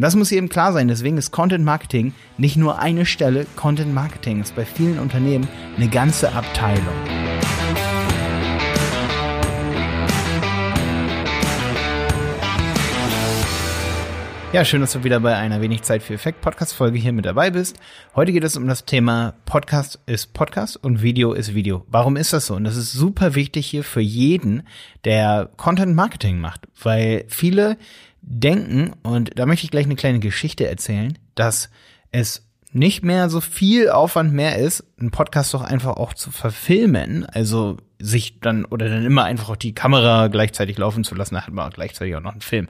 Und das muss eben klar sein. Deswegen ist Content Marketing nicht nur eine Stelle. Content Marketing ist bei vielen Unternehmen eine ganze Abteilung. Ja, schön, dass du wieder bei einer wenig Zeit für Effekt Podcast Folge hier mit dabei bist. Heute geht es um das Thema Podcast ist Podcast und Video ist Video. Warum ist das so? Und das ist super wichtig hier für jeden, der Content Marketing macht, weil viele denken, und da möchte ich gleich eine kleine Geschichte erzählen, dass es nicht mehr so viel Aufwand mehr ist, einen Podcast doch einfach auch zu verfilmen, also sich dann oder dann immer einfach auch die Kamera gleichzeitig laufen zu lassen, da hat man gleichzeitig auch noch einen Film.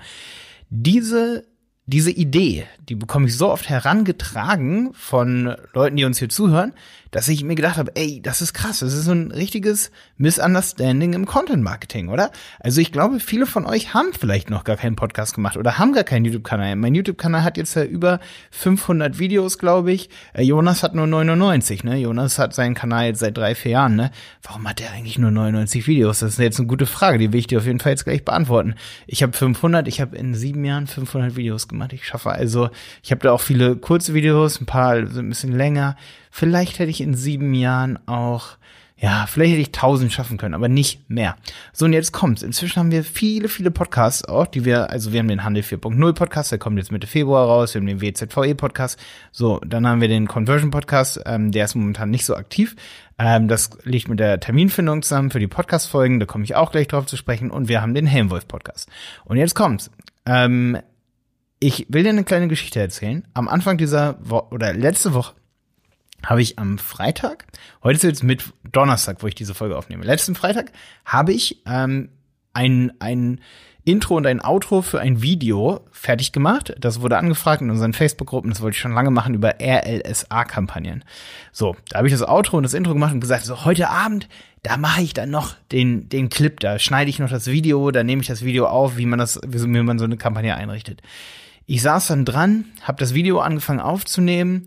Diese diese Idee, die bekomme ich so oft herangetragen von Leuten, die uns hier zuhören, dass ich mir gedacht habe, ey, das ist krass, das ist so ein richtiges Misunderstanding im Content Marketing, oder? Also ich glaube, viele von euch haben vielleicht noch gar keinen Podcast gemacht oder haben gar keinen YouTube-Kanal. Mein YouTube-Kanal hat jetzt ja über 500 Videos, glaube ich. Äh, Jonas hat nur 99, ne? Jonas hat seinen Kanal jetzt seit drei, vier Jahren, ne? Warum hat der eigentlich nur 99 Videos? Das ist jetzt eine gute Frage, die will ich dir auf jeden Fall jetzt gleich beantworten. Ich habe 500, ich habe in sieben Jahren 500 Videos gemacht. Ich schaffe also, ich habe da auch viele kurze Videos, ein paar sind ein bisschen länger. Vielleicht hätte ich in sieben Jahren auch, ja, vielleicht hätte ich tausend schaffen können, aber nicht mehr. So, und jetzt kommt's. Inzwischen haben wir viele, viele Podcasts auch, die wir, also wir haben den Handel 4.0 Podcast, der kommt jetzt Mitte Februar raus, wir haben den WZVE Podcast, so, dann haben wir den Conversion Podcast, ähm, der ist momentan nicht so aktiv. Ähm, das liegt mit der Terminfindung zusammen für die Podcast-Folgen, da komme ich auch gleich drauf zu sprechen. Und wir haben den Helmwolf Podcast. Und jetzt kommt's. Ähm, ich will dir eine kleine Geschichte erzählen. Am Anfang dieser Woche oder letzte Woche habe ich am Freitag, heute ist jetzt mit Donnerstag, wo ich diese Folge aufnehme, letzten Freitag habe ich ähm, ein, ein Intro und ein Outro für ein Video fertig gemacht. Das wurde angefragt in unseren Facebook-Gruppen. Das wollte ich schon lange machen über RLSA-Kampagnen. So, da habe ich das Outro und das Intro gemacht und gesagt, so heute Abend, da mache ich dann noch den, den Clip, da schneide ich noch das Video, da nehme ich das Video auf, wie man das, wie man so eine Kampagne einrichtet. Ich saß dann dran, habe das Video angefangen aufzunehmen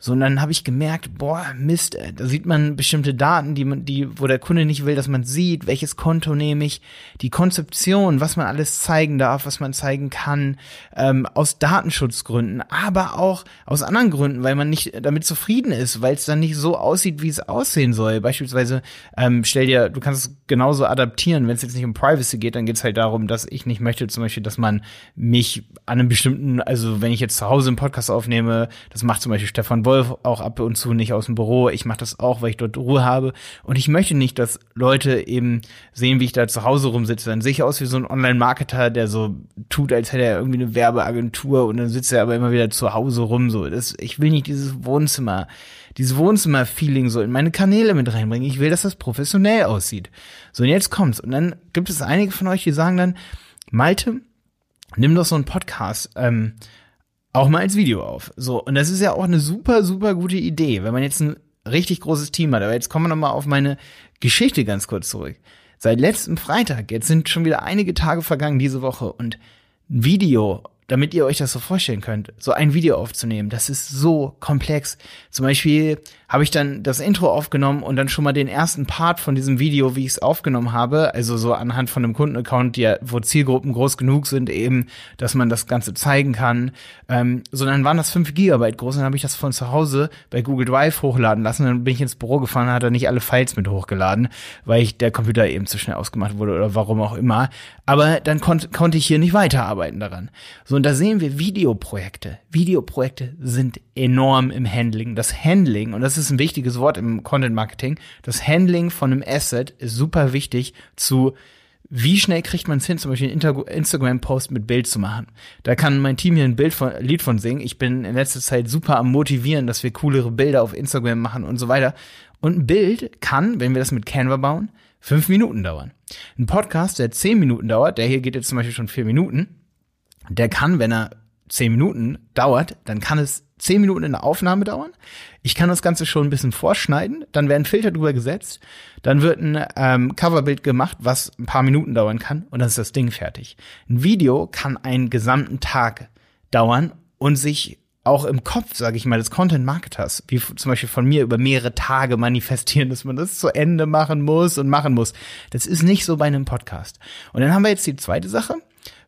so, und dann habe ich gemerkt, boah, Mist, äh, da sieht man bestimmte Daten, die man, die, wo der Kunde nicht will, dass man sieht, welches Konto nehme ich, die Konzeption, was man alles zeigen darf, was man zeigen kann, ähm, aus Datenschutzgründen, aber auch aus anderen Gründen, weil man nicht damit zufrieden ist, weil es dann nicht so aussieht, wie es aussehen soll. Beispielsweise, ähm, stell dir, du kannst es genauso adaptieren, wenn es jetzt nicht um Privacy geht, dann geht es halt darum, dass ich nicht möchte, zum Beispiel, dass man mich an einem bestimmten, also wenn ich jetzt zu Hause einen Podcast aufnehme, das macht zum Beispiel Stefan Wolf auch ab und zu nicht aus dem Büro. Ich mache das auch, weil ich dort Ruhe habe. Und ich möchte nicht, dass Leute eben sehen, wie ich da zu Hause rumsitze. Dann sehe ich aus wie so ein Online-Marketer, der so tut, als hätte er irgendwie eine Werbeagentur und dann sitzt er aber immer wieder zu Hause rum. So, das, ich will nicht dieses Wohnzimmer, dieses Wohnzimmer-Feeling so in meine Kanäle mit reinbringen. Ich will, dass das professionell aussieht. So, und jetzt kommt's. Und dann gibt es einige von euch, die sagen dann, Malte, nimm doch so einen Podcast. Ähm, auch mal als Video auf. So, und das ist ja auch eine super, super gute Idee, wenn man jetzt ein richtig großes Team hat. Aber jetzt kommen wir nochmal auf meine Geschichte ganz kurz zurück. Seit letztem Freitag, jetzt sind schon wieder einige Tage vergangen diese Woche und ein Video damit ihr euch das so vorstellen könnt, so ein Video aufzunehmen, das ist so komplex. Zum Beispiel habe ich dann das Intro aufgenommen und dann schon mal den ersten Part von diesem Video, wie ich es aufgenommen habe, also so anhand von einem Kundenaccount, die, wo Zielgruppen groß genug sind, eben, dass man das Ganze zeigen kann. Ähm, so dann waren das fünf Gigabyte groß und dann habe ich das von zu Hause bei Google Drive hochladen lassen. Dann bin ich ins Büro gefahren hat er nicht alle Files mit hochgeladen, weil ich der Computer eben zu schnell ausgemacht wurde oder warum auch immer. Aber dann kon konnte ich hier nicht weiterarbeiten daran. So und da sehen wir Videoprojekte. Videoprojekte sind enorm im Handling. Das Handling, und das ist ein wichtiges Wort im Content Marketing, das Handling von einem Asset ist super wichtig zu wie schnell kriegt man es hin, zum Beispiel einen Instagram-Post mit Bild zu machen? Da kann mein Team hier ein Bild von, Lied von singen. Ich bin in letzter Zeit super am motivieren, dass wir coolere Bilder auf Instagram machen und so weiter. Und ein Bild kann, wenn wir das mit Canva bauen, fünf Minuten dauern. Ein Podcast, der zehn Minuten dauert, der hier geht jetzt zum Beispiel schon vier Minuten, der kann, wenn er zehn Minuten dauert, dann kann es zehn Minuten in der Aufnahme dauern. Ich kann das Ganze schon ein bisschen vorschneiden, dann werden Filter drüber gesetzt, dann wird ein ähm, Coverbild gemacht, was ein paar Minuten dauern kann und dann ist das Ding fertig. Ein Video kann einen gesamten Tag dauern und sich auch im Kopf, sage ich mal, des Content Marketers, wie zum Beispiel von mir über mehrere Tage manifestieren, dass man das zu Ende machen muss und machen muss. Das ist nicht so bei einem Podcast. Und dann haben wir jetzt die zweite Sache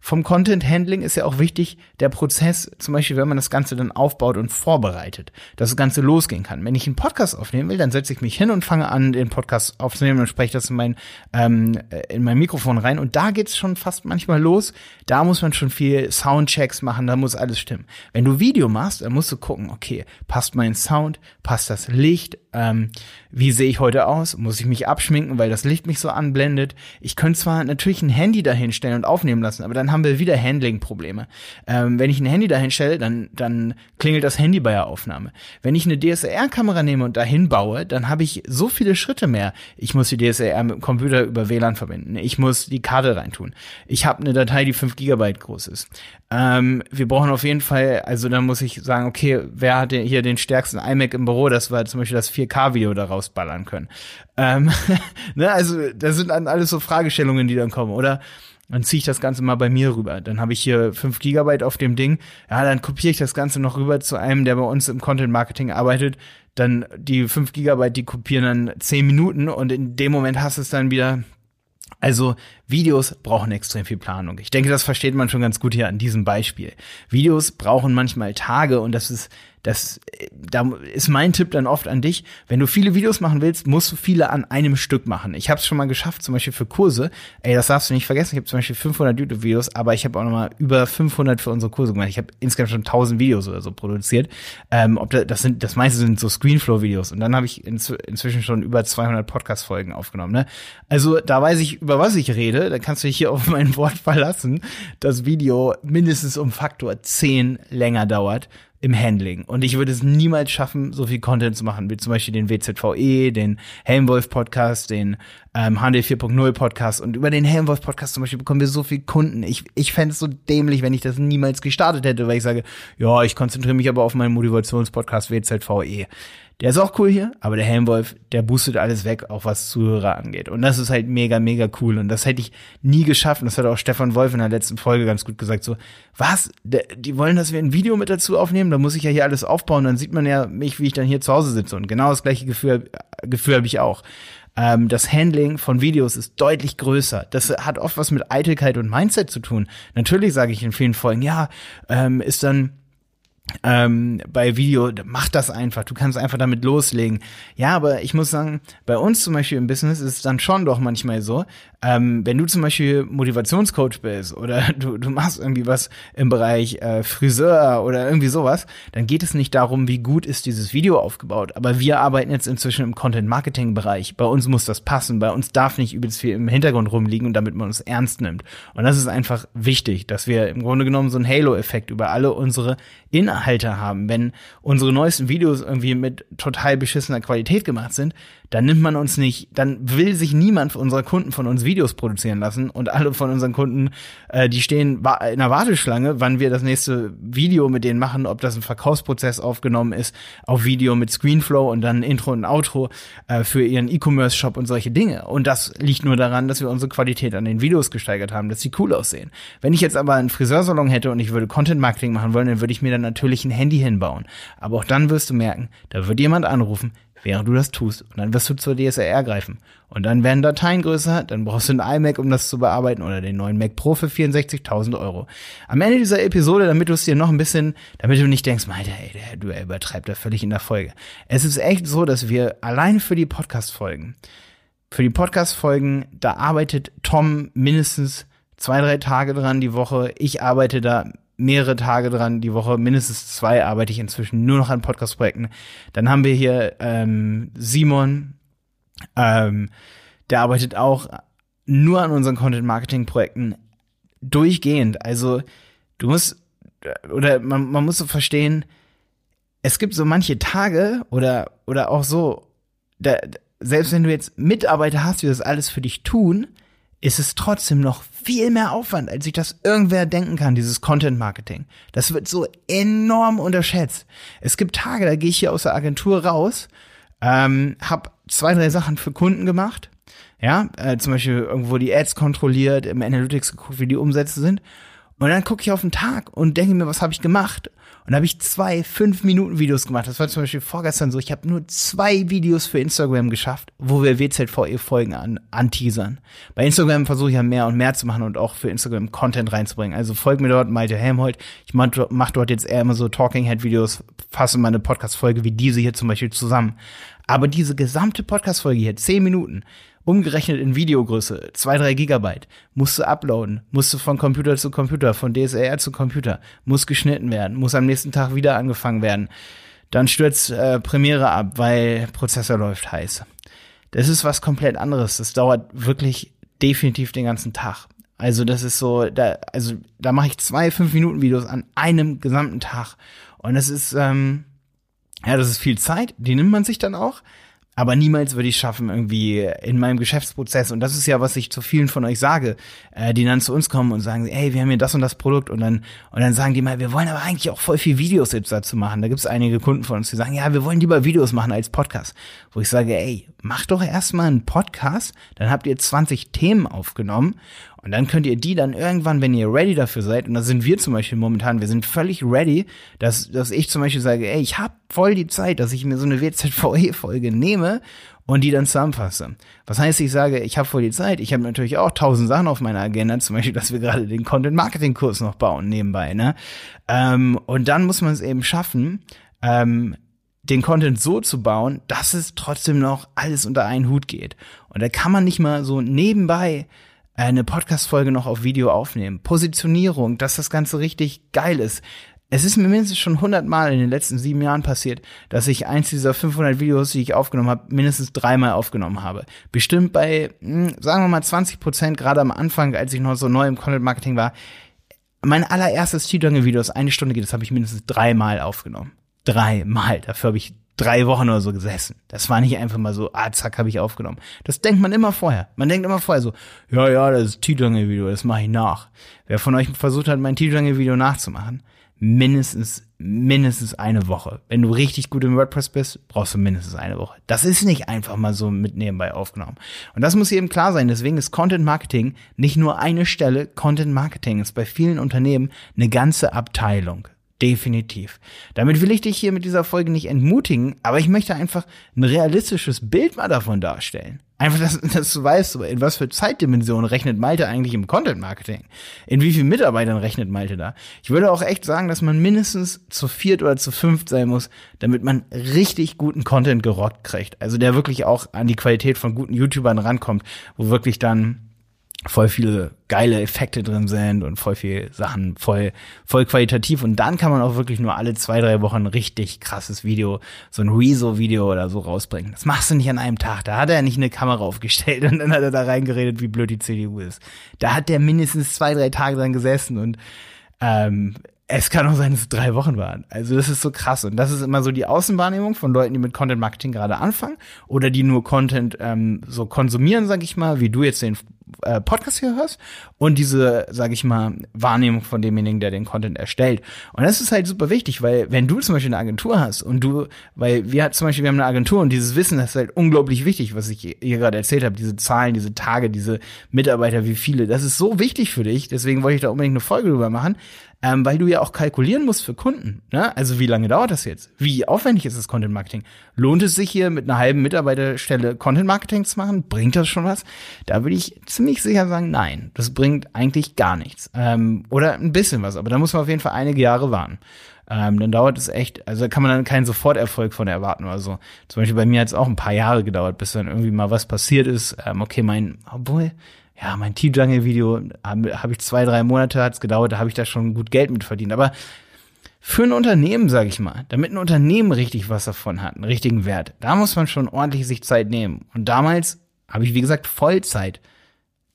vom Content Handling ist ja auch wichtig, der Prozess, zum Beispiel, wenn man das Ganze dann aufbaut und vorbereitet, dass das Ganze losgehen kann. Wenn ich einen Podcast aufnehmen will, dann setze ich mich hin und fange an, den Podcast aufzunehmen und spreche das in mein, ähm, in mein Mikrofon rein. Und da geht's schon fast manchmal los. Da muss man schon viel Soundchecks machen, da muss alles stimmen. Wenn du Video machst, dann musst du gucken, okay, passt mein Sound, passt das Licht, ähm, wie sehe ich heute aus? Muss ich mich abschminken, weil das Licht mich so anblendet? Ich könnte zwar natürlich ein Handy dahinstellen und aufnehmen lassen, aber dann haben wir wieder Handling-Probleme. Ähm, wenn ich ein Handy dahinstelle, dann, dann klingelt das Handy bei der Aufnahme. Wenn ich eine DSLR-Kamera nehme und dahin baue, dann habe ich so viele Schritte mehr. Ich muss die DSLR mit dem Computer über WLAN verbinden. Ich muss die Karte reintun. Ich habe eine Datei, die 5 Gigabyte groß ist. Ähm, wir brauchen auf jeden Fall, also dann muss ich sagen, okay, wer hat hier den stärksten iMac im Büro? Das war zum Beispiel das 4K-Video daraus ballern können. Ähm, ne, also das sind dann alles so Fragestellungen, die dann kommen, oder? Dann ziehe ich das Ganze mal bei mir rüber. Dann habe ich hier 5 Gigabyte auf dem Ding. Ja, dann kopiere ich das Ganze noch rüber zu einem, der bei uns im Content Marketing arbeitet. Dann die 5 Gigabyte, die kopieren dann 10 Minuten und in dem Moment hast du es dann wieder also Videos brauchen extrem viel Planung. Ich denke, das versteht man schon ganz gut hier an diesem Beispiel. Videos brauchen manchmal Tage und das ist das, da ist mein Tipp dann oft an dich. Wenn du viele Videos machen willst, musst du viele an einem Stück machen. Ich habe es schon mal geschafft, zum Beispiel für Kurse. Ey, das darfst du nicht vergessen. Ich habe zum Beispiel 500 YouTube-Videos, aber ich habe auch noch mal über 500 für unsere Kurse gemacht. Ich habe insgesamt schon 1000 Videos oder so produziert. Ähm, ob das, das sind, das meiste sind so Screenflow-Videos. Und dann habe ich inzw inzwischen schon über 200 Podcast-Folgen aufgenommen. Ne? Also da weiß ich, über was ich rede. Da kannst du dich hier auf mein Wort verlassen. Das Video mindestens um Faktor 10 länger dauert im Handling. Und ich würde es niemals schaffen, so viel Content zu machen, wie zum Beispiel den WZVE, den Helmwolf Podcast, den ähm, HD 4.0 Podcast. Und über den Helmwolf Podcast zum Beispiel bekommen wir so viel Kunden. Ich, ich fände es so dämlich, wenn ich das niemals gestartet hätte, weil ich sage, ja, ich konzentriere mich aber auf meinen Motivationspodcast WZVE. Der ist auch cool hier, aber der Helmwolf, der boostet alles weg, auch was Zuhörer angeht. Und das ist halt mega, mega cool. Und das hätte ich nie geschafft. Das hat auch Stefan Wolf in der letzten Folge ganz gut gesagt. So, was? Die wollen, dass wir ein Video mit dazu aufnehmen? Da muss ich ja hier alles aufbauen. Dann sieht man ja mich, wie ich dann hier zu Hause sitze. Und genau das gleiche Gefühl, Gefühl habe ich auch. Ähm, das Handling von Videos ist deutlich größer. Das hat oft was mit Eitelkeit und Mindset zu tun. Natürlich sage ich in vielen Folgen, ja, ähm, ist dann ähm, bei Video, mach das einfach, du kannst einfach damit loslegen. Ja, aber ich muss sagen, bei uns zum Beispiel im Business ist es dann schon doch manchmal so, ähm, wenn du zum Beispiel Motivationscoach bist oder du, du machst irgendwie was im Bereich äh, Friseur oder irgendwie sowas, dann geht es nicht darum, wie gut ist dieses Video aufgebaut. Aber wir arbeiten jetzt inzwischen im Content-Marketing-Bereich. Bei uns muss das passen. Bei uns darf nicht übelst viel im Hintergrund rumliegen und damit man uns ernst nimmt. Und das ist einfach wichtig, dass wir im Grunde genommen so einen Halo-Effekt über alle unsere Inhalte haben. Wenn unsere neuesten Videos irgendwie mit total beschissener Qualität gemacht sind, dann nimmt man uns nicht, dann will sich niemand unserer Kunden von uns Videos produzieren lassen und alle von unseren Kunden, äh, die stehen in der Warteschlange, wann wir das nächste Video mit denen machen, ob das ein Verkaufsprozess aufgenommen ist, auf Video mit Screenflow und dann Intro und Outro äh, für ihren E-Commerce-Shop und solche Dinge. Und das liegt nur daran, dass wir unsere Qualität an den Videos gesteigert haben, dass sie cool aussehen. Wenn ich jetzt aber einen Friseursalon hätte und ich würde Content-Marketing machen wollen, dann würde ich mir dann natürlich ein Handy hinbauen. Aber auch dann wirst du merken, da wird jemand anrufen, während du das tust. Und dann wirst du zur DSLR greifen. Und dann werden Dateien größer, dann brauchst du einen iMac, um das zu bearbeiten, oder den neuen Mac Pro für 64.000 Euro. Am Ende dieser Episode, damit du es dir noch ein bisschen, damit du nicht denkst, Alter, ey, der, du er übertreibt da völlig in der Folge. Es ist echt so, dass wir allein für die Podcast-Folgen, für die Podcast-Folgen, da arbeitet Tom mindestens zwei, drei Tage dran die Woche. Ich arbeite da mehrere Tage dran die Woche, mindestens zwei arbeite ich inzwischen nur noch an Podcast-Projekten. Dann haben wir hier ähm, Simon, ähm, der arbeitet auch nur an unseren Content-Marketing-Projekten durchgehend. Also du musst, oder man, man muss so verstehen, es gibt so manche Tage oder, oder auch so, da, selbst wenn du jetzt Mitarbeiter hast, die das alles für dich tun, ist es trotzdem noch viel mehr Aufwand, als sich das irgendwer denken kann, dieses Content Marketing. Das wird so enorm unterschätzt. Es gibt Tage, da gehe ich hier aus der Agentur raus, ähm, habe zwei, drei Sachen für Kunden gemacht, ja, äh, zum Beispiel irgendwo die Ads kontrolliert, im Analytics geguckt, wie die Umsätze sind. Und dann gucke ich auf den Tag und denke mir, was habe ich gemacht? Und da habe ich zwei fünf Minuten Videos gemacht. Das war zum Beispiel vorgestern so. Ich habe nur zwei Videos für Instagram geschafft, wo wir WZVE Folgen an anteasern. Bei Instagram versuche ich ja mehr und mehr zu machen und auch für Instagram Content reinzubringen. Also folgt mir dort Malte Helmholt. Ich mache mach dort jetzt eher immer so Talking Head Videos, fasse meine Podcast Folge wie diese hier zum Beispiel zusammen. Aber diese gesamte Podcast Folge hier, zehn Minuten, umgerechnet in Videogröße, zwei drei Gigabyte, musste uploaden, musste von Computer zu Computer, von DSLR zu Computer, muss geschnitten werden, muss am nächsten Tag wieder angefangen werden. Dann stürzt äh, Premiere ab, weil Prozessor läuft heiß. Das ist was komplett anderes. Das dauert wirklich definitiv den ganzen Tag. Also das ist so, da, also da mache ich zwei fünf Minuten Videos an einem gesamten Tag und das ist, ähm, ja, das ist viel Zeit. Die nimmt man sich dann auch aber niemals würde ich schaffen, irgendwie in meinem Geschäftsprozess, und das ist ja, was ich zu vielen von euch sage, äh, die dann zu uns kommen und sagen, ey, wir haben hier das und das Produkt und dann, und dann sagen die mal, wir wollen aber eigentlich auch voll viel Videos jetzt dazu machen. Da gibt es einige Kunden von uns, die sagen, ja, wir wollen lieber Videos machen als Podcast. Wo ich sage, ey, mach doch erstmal einen Podcast, dann habt ihr 20 Themen aufgenommen und dann könnt ihr die dann irgendwann, wenn ihr ready dafür seid, und da sind wir zum Beispiel momentan, wir sind völlig ready, dass, dass ich zum Beispiel sage, ey, ich hab voll die Zeit, dass ich mir so eine WZVE-Folge nehme und die dann zusammenfasse. Was heißt, ich sage, ich habe voll die Zeit, ich habe natürlich auch tausend Sachen auf meiner Agenda, zum Beispiel, dass wir gerade den Content-Marketing-Kurs noch bauen nebenbei, ne? Ähm, und dann muss man es eben schaffen, ähm, den Content so zu bauen, dass es trotzdem noch alles unter einen Hut geht. Und da kann man nicht mal so nebenbei eine Podcast-Folge noch auf Video aufnehmen. Positionierung, dass das Ganze richtig geil ist. Es ist mir mindestens schon hundertmal in den letzten sieben Jahren passiert, dass ich eins dieser 500 Videos, die ich aufgenommen habe, mindestens dreimal aufgenommen habe. Bestimmt bei, hm, sagen wir mal 20 Prozent, gerade am Anfang, als ich noch so neu im Content Marketing war. Mein allererstes Titeljange-Video, das eine Stunde geht, das habe ich mindestens dreimal aufgenommen. Dreimal. Dafür habe ich drei Wochen oder so gesessen. Das war nicht einfach mal so, ah, zack, habe ich aufgenommen. Das denkt man immer vorher. Man denkt immer vorher so, ja, ja, das ist Titeljange-Video, das mache ich nach. Wer von euch versucht hat, mein Titeljange-Video nachzumachen, mindestens, mindestens eine Woche. Wenn du richtig gut im WordPress bist, brauchst du mindestens eine Woche. Das ist nicht einfach mal so mit nebenbei aufgenommen. Und das muss eben klar sein. Deswegen ist Content Marketing nicht nur eine Stelle. Content Marketing ist bei vielen Unternehmen eine ganze Abteilung. Definitiv. Damit will ich dich hier mit dieser Folge nicht entmutigen, aber ich möchte einfach ein realistisches Bild mal davon darstellen. Einfach, dass, dass du weißt, in was für Zeitdimensionen rechnet Malte eigentlich im Content Marketing? In wie vielen Mitarbeitern rechnet Malte da? Ich würde auch echt sagen, dass man mindestens zu viert oder zu fünft sein muss, damit man richtig guten Content gerockt kriegt. Also der wirklich auch an die Qualität von guten YouTubern rankommt, wo wirklich dann voll viele geile Effekte drin sind und voll viel Sachen voll voll qualitativ. Und dann kann man auch wirklich nur alle zwei drei Wochen ein richtig krasses Video so ein Rezo Video oder so rausbringen. Das machst du nicht an einem Tag. Da hat er nicht eine Kamera aufgestellt und dann hat er da reingeredet wie blöd die CDU ist. Da hat der mindestens zwei drei Tage dran gesessen und ähm, es kann auch sein, dass es drei Wochen waren. Also das ist so krass. Und das ist immer so die Außenwahrnehmung von Leuten, die mit Content Marketing gerade anfangen oder die nur Content ähm, so konsumieren, sag ich mal, wie du jetzt den äh, Podcast hier hörst und diese, sage ich mal, Wahrnehmung von demjenigen, der den Content erstellt. Und das ist halt super wichtig, weil wenn du zum Beispiel eine Agentur hast und du, weil wir zum Beispiel, wir haben eine Agentur und dieses Wissen, das ist halt unglaublich wichtig, was ich hier gerade erzählt habe, diese Zahlen, diese Tage, diese Mitarbeiter, wie viele, das ist so wichtig für dich, deswegen wollte ich da unbedingt eine Folge drüber machen, ähm, weil du ja auch kalkulieren musst für Kunden. Ne? Also wie lange dauert das jetzt? Wie aufwendig ist das Content Marketing? Lohnt es sich hier mit einer halben Mitarbeiterstelle Content Marketing zu machen? Bringt das schon was? Da würde ich ziemlich sicher sagen, nein, das bringt eigentlich gar nichts. Ähm, oder ein bisschen was, aber da muss man auf jeden Fall einige Jahre warten. Ähm, dann dauert es echt, also kann man dann keinen Soforterfolg von erwarten oder so. Zum Beispiel bei mir hat es auch ein paar Jahre gedauert, bis dann irgendwie mal was passiert ist. Ähm, okay, mein, obwohl, ja, mein T-Jungle-Video habe hab ich zwei, drei Monate hat's gedauert, da habe ich da schon gut Geld mit verdient. Aber für ein Unternehmen, sage ich mal, damit ein Unternehmen richtig was davon hat, einen richtigen Wert, da muss man schon ordentlich sich Zeit nehmen. Und damals habe ich, wie gesagt, Vollzeit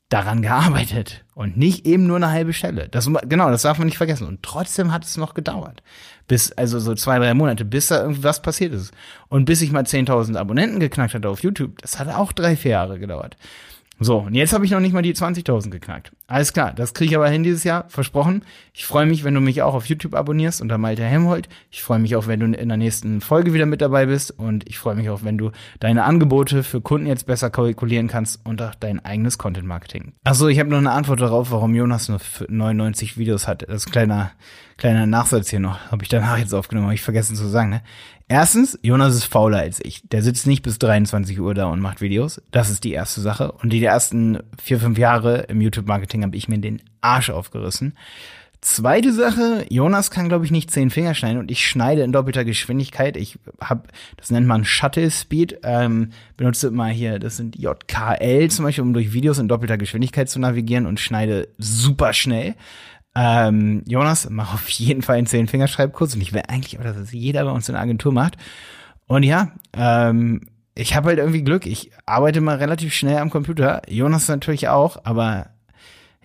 daran gearbeitet und nicht eben nur eine halbe Stelle. Das, genau, das darf man nicht vergessen. Und trotzdem hat es noch gedauert. Bis, also so zwei, drei Monate, bis da irgendwas passiert ist. Und bis ich mal 10.000 Abonnenten geknackt hatte auf YouTube, das hat auch drei, vier Jahre gedauert. So, und jetzt habe ich noch nicht mal die 20.000 geknackt. Alles klar, das kriege ich aber hin dieses Jahr, versprochen. Ich freue mich, wenn du mich auch auf YouTube abonnierst unter Malte Helmholt. Ich freue mich auch, wenn du in der nächsten Folge wieder mit dabei bist und ich freue mich auch, wenn du deine Angebote für Kunden jetzt besser kalkulieren kannst und auch dein eigenes Content Marketing. Achso, ich habe noch eine Antwort darauf, warum Jonas nur 99 Videos hat. Das ist ein kleiner kleiner Nachsatz hier noch, habe ich danach jetzt aufgenommen, habe ich vergessen zu sagen. Ne? Erstens, Jonas ist fauler als ich. Der sitzt nicht bis 23 Uhr da und macht Videos. Das ist die erste Sache. Und die ersten vier, fünf Jahre im YouTube-Marketing habe ich mir den Arsch aufgerissen. Zweite Sache, Jonas kann, glaube ich, nicht zehn Finger schneiden und ich schneide in doppelter Geschwindigkeit. Ich habe, das nennt man Shuttle Speed, ähm, benutze immer hier, das sind JKL zum Beispiel, um durch Videos in doppelter Geschwindigkeit zu navigieren und schneide super schnell. Ähm, Jonas, mach auf jeden Fall einen Zehn-Fingerschreibkurs und ich will eigentlich, aber dass es jeder bei uns in der Agentur macht. Und ja, ähm, ich habe halt irgendwie Glück. Ich arbeite mal relativ schnell am Computer. Jonas natürlich auch, aber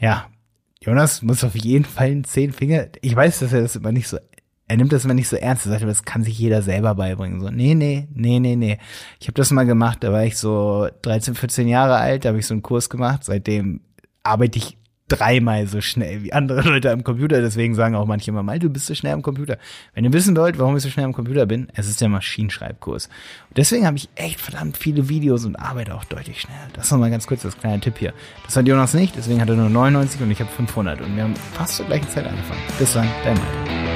ja, Jonas muss auf jeden Fall einen zehn Finger. Ich weiß, dass er das immer nicht so, er nimmt das immer nicht so ernst. Er sagt, das kann sich jeder selber beibringen. So, nee, nee, nee, nee, nee. Ich habe das mal gemacht, da war ich so 13, 14 Jahre alt, da habe ich so einen Kurs gemacht. Seitdem arbeite ich dreimal so schnell wie andere Leute am Computer. Deswegen sagen auch manche immer mal, du bist so schnell am Computer. Wenn ihr wissen wollt, warum ich so schnell am Computer bin, es ist der Maschinenschreibkurs. Und deswegen habe ich echt verdammt viele Videos und arbeite auch deutlich schneller. Das nochmal ganz kurz das kleine Tipp hier. Das hat Jonas nicht, deswegen hat er nur 99 und ich habe 500. Und wir haben fast zur gleichen Zeit angefangen. Bis dann, dein Malte.